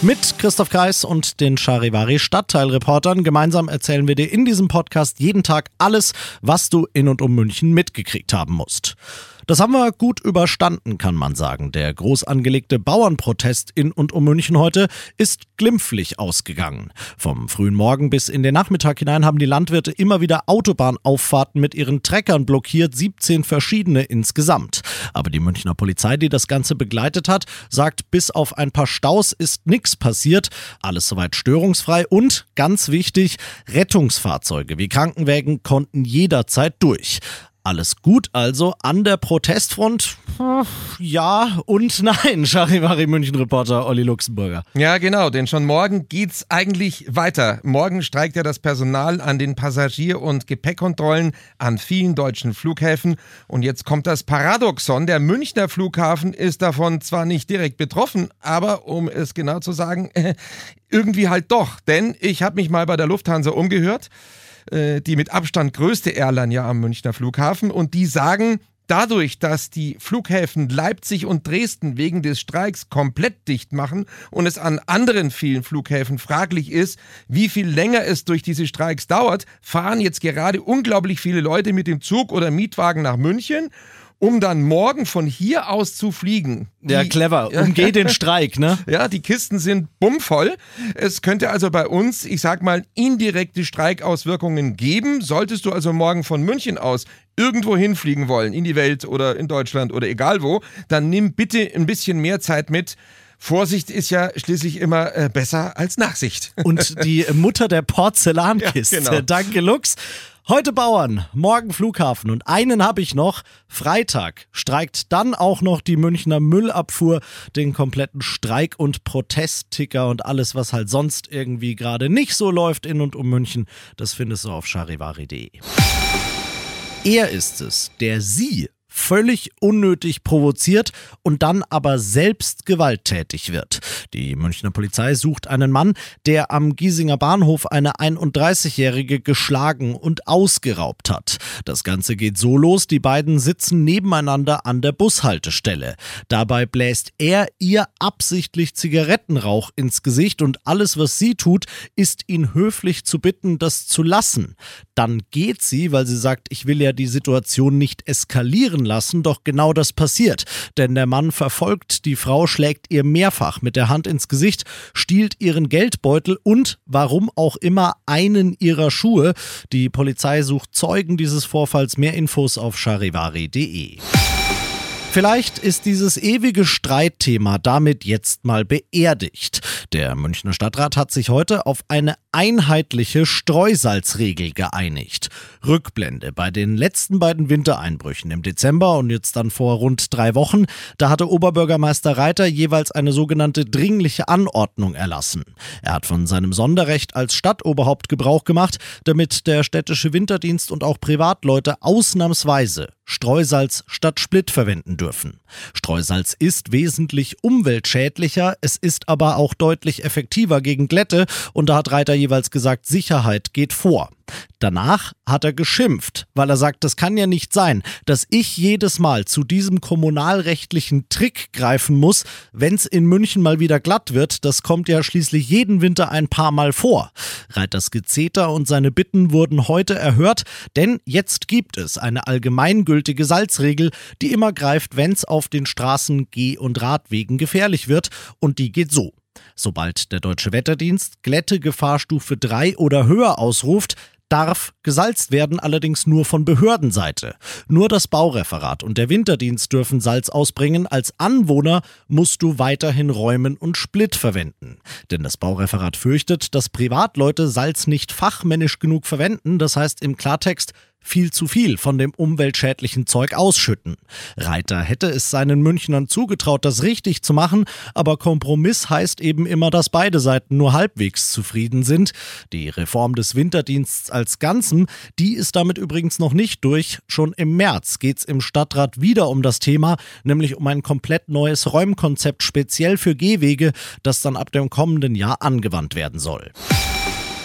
Mit Christoph Kreis und den Charivari Stadtteilreportern gemeinsam erzählen wir dir in diesem Podcast jeden Tag alles, was du in und um München mitgekriegt haben musst. Das haben wir gut überstanden, kann man sagen. Der groß angelegte Bauernprotest in und um München heute ist glimpflich ausgegangen. Vom frühen Morgen bis in den Nachmittag hinein haben die Landwirte immer wieder Autobahnauffahrten mit ihren Treckern blockiert, 17 verschiedene insgesamt. Aber die Münchner Polizei, die das Ganze begleitet hat, sagt, bis auf ein paar Staus ist nichts passiert, alles soweit störungsfrei und, ganz wichtig, Rettungsfahrzeuge wie Krankenwägen konnten jederzeit durch. Alles gut also an der Protestfront? Ja und nein, Charivari München-Reporter Olli Luxemburger. Ja, genau, denn schon morgen geht's eigentlich weiter. Morgen streikt ja das Personal an den Passagier- und Gepäckkontrollen an vielen deutschen Flughäfen. Und jetzt kommt das Paradoxon. Der Münchner Flughafen ist davon zwar nicht direkt betroffen, aber um es genau zu sagen, irgendwie halt doch. Denn ich habe mich mal bei der Lufthansa umgehört. Äh, die mit Abstand größte Airline ja am Münchner Flughafen. Und die sagen, Dadurch, dass die Flughäfen Leipzig und Dresden wegen des Streiks komplett dicht machen und es an anderen vielen Flughäfen fraglich ist, wie viel länger es durch diese Streiks dauert, fahren jetzt gerade unglaublich viele Leute mit dem Zug oder Mietwagen nach München um dann morgen von hier aus zu fliegen. Die, ja, clever. Umgeh den Streik, ne? Ja, die Kisten sind bummvoll. Es könnte also bei uns, ich sag mal, indirekte Streikauswirkungen geben. Solltest du also morgen von München aus irgendwo hinfliegen wollen, in die Welt oder in Deutschland oder egal wo, dann nimm bitte ein bisschen mehr Zeit mit. Vorsicht ist ja schließlich immer äh, besser als Nachsicht. Und die Mutter der Porzellankiste. Ja, genau. Danke, Lux. Heute Bauern, morgen Flughafen und einen habe ich noch. Freitag streikt dann auch noch die Münchner Müllabfuhr, den kompletten Streik- und Protestticker und alles, was halt sonst irgendwie gerade nicht so läuft in und um München. Das findest du auf charivari.de. Er ist es, der sie völlig unnötig provoziert und dann aber selbst gewalttätig wird. Die Münchner Polizei sucht einen Mann, der am Giesinger Bahnhof eine 31-Jährige geschlagen und ausgeraubt hat. Das Ganze geht so los, die beiden sitzen nebeneinander an der Bushaltestelle. Dabei bläst er ihr absichtlich Zigarettenrauch ins Gesicht und alles, was sie tut, ist ihn höflich zu bitten, das zu lassen. Dann geht sie, weil sie sagt, ich will ja die Situation nicht eskalieren lassen, doch genau das passiert. Denn der Mann verfolgt die Frau, schlägt ihr mehrfach mit der Hand ins Gesicht, stiehlt ihren Geldbeutel und, warum auch immer, einen ihrer Schuhe. Die Polizei sucht Zeugen dieses Vorfalls. Mehr Infos auf charivari.de. Vielleicht ist dieses ewige Streitthema damit jetzt mal beerdigt. Der Münchner Stadtrat hat sich heute auf eine einheitliche Streusalzregel geeinigt. Rückblende bei den letzten beiden Wintereinbrüchen im Dezember und jetzt dann vor rund drei Wochen, da hatte Oberbürgermeister Reiter jeweils eine sogenannte dringliche Anordnung erlassen. Er hat von seinem Sonderrecht als Stadtoberhaupt Gebrauch gemacht, damit der städtische Winterdienst und auch Privatleute ausnahmsweise Streusalz statt Split verwenden dürfen. Streusalz ist wesentlich umweltschädlicher, es ist aber auch deutlich effektiver gegen Glätte und da hat Reiter jeweils gesagt, Sicherheit geht vor. Danach hat er geschimpft, weil er sagt, das kann ja nicht sein, dass ich jedes Mal zu diesem kommunalrechtlichen Trick greifen muss, wenn es in München mal wieder glatt wird. Das kommt ja schließlich jeden Winter ein paar Mal vor. Reiters Gezeter und seine Bitten wurden heute erhört, denn jetzt gibt es eine allgemeingültige Salzregel, die immer greift, wenn es auf den Straßen, Geh- und Radwegen gefährlich wird und die geht so. Sobald der Deutsche Wetterdienst Glätte Gefahrstufe 3 oder höher ausruft, darf gesalzt werden, allerdings nur von Behördenseite. Nur das Baureferat und der Winterdienst dürfen Salz ausbringen. Als Anwohner musst du weiterhin räumen und Split verwenden. Denn das Baureferat fürchtet, dass Privatleute Salz nicht fachmännisch genug verwenden. Das heißt im Klartext, viel zu viel von dem umweltschädlichen Zeug ausschütten. Reiter hätte es seinen Münchnern zugetraut, das richtig zu machen, aber Kompromiss heißt eben immer, dass beide Seiten nur halbwegs zufrieden sind. Die Reform des Winterdiensts als Ganzem, die ist damit übrigens noch nicht durch. Schon im März geht's im Stadtrat wieder um das Thema, nämlich um ein komplett neues Räumkonzept speziell für Gehwege, das dann ab dem kommenden Jahr angewandt werden soll.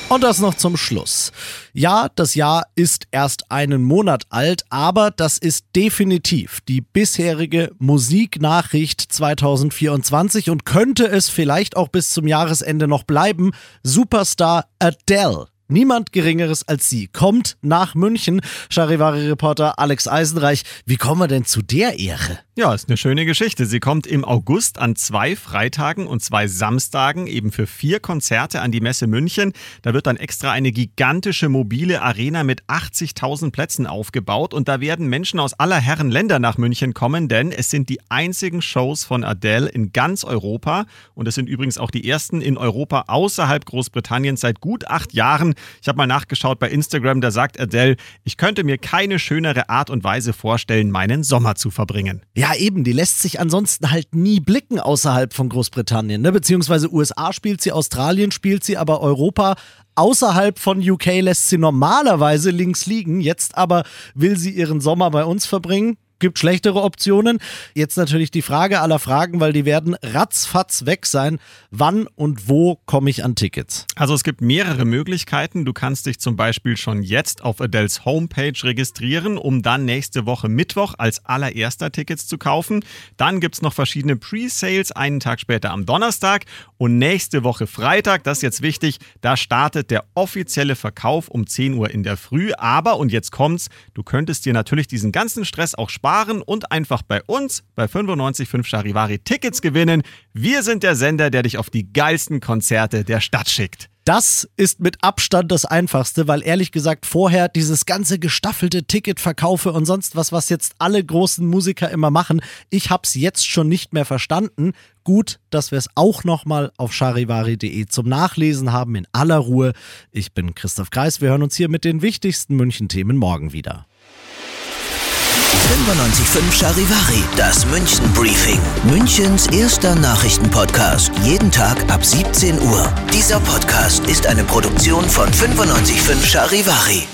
Und das noch zum Schluss. Ja, das Jahr ist erst einen Monat alt, aber das ist definitiv die bisherige Musiknachricht 2024 und könnte es vielleicht auch bis zum Jahresende noch bleiben. Superstar Adele Niemand Geringeres als sie kommt nach München. Charivari-Reporter Alex Eisenreich, wie kommen wir denn zu der Ehre? Ja, ist eine schöne Geschichte. Sie kommt im August an zwei Freitagen und zwei Samstagen eben für vier Konzerte an die Messe München. Da wird dann extra eine gigantische mobile Arena mit 80.000 Plätzen aufgebaut und da werden Menschen aus aller Herren Länder nach München kommen, denn es sind die einzigen Shows von Adele in ganz Europa und es sind übrigens auch die ersten in Europa außerhalb Großbritanniens seit gut acht Jahren. Ich habe mal nachgeschaut bei Instagram, da sagt Adele, ich könnte mir keine schönere Art und Weise vorstellen, meinen Sommer zu verbringen. Ja, eben, die lässt sich ansonsten halt nie blicken außerhalb von Großbritannien, ne? Beziehungsweise USA spielt sie, Australien spielt sie, aber Europa außerhalb von UK lässt sie normalerweise links liegen. Jetzt aber will sie ihren Sommer bei uns verbringen gibt schlechtere Optionen. Jetzt natürlich die Frage aller Fragen, weil die werden ratzfatz weg sein. Wann und wo komme ich an Tickets? Also es gibt mehrere Möglichkeiten. Du kannst dich zum Beispiel schon jetzt auf Adels Homepage registrieren, um dann nächste Woche Mittwoch als allererster Tickets zu kaufen. Dann gibt es noch verschiedene Pre-Sales einen Tag später am Donnerstag und nächste Woche Freitag, das ist jetzt wichtig, da startet der offizielle Verkauf um 10 Uhr in der Früh. Aber, und jetzt kommt's, du könntest dir natürlich diesen ganzen Stress auch sparen sparen und einfach bei uns bei 955 Charivari Tickets gewinnen. Wir sind der Sender, der dich auf die geilsten Konzerte der Stadt schickt. Das ist mit Abstand das Einfachste, weil ehrlich gesagt vorher dieses ganze gestaffelte Ticketverkaufe und sonst was, was jetzt alle großen Musiker immer machen, ich hab's jetzt schon nicht mehr verstanden. Gut, dass wir es auch nochmal auf charivari.de zum Nachlesen haben in aller Ruhe. Ich bin Christoph Kreis, wir hören uns hier mit den wichtigsten München-Themen morgen wieder. 95.5 Charivari, das München Briefing. Münchens erster Nachrichtenpodcast. Jeden Tag ab 17 Uhr. Dieser Podcast ist eine Produktion von 95.5 Charivari.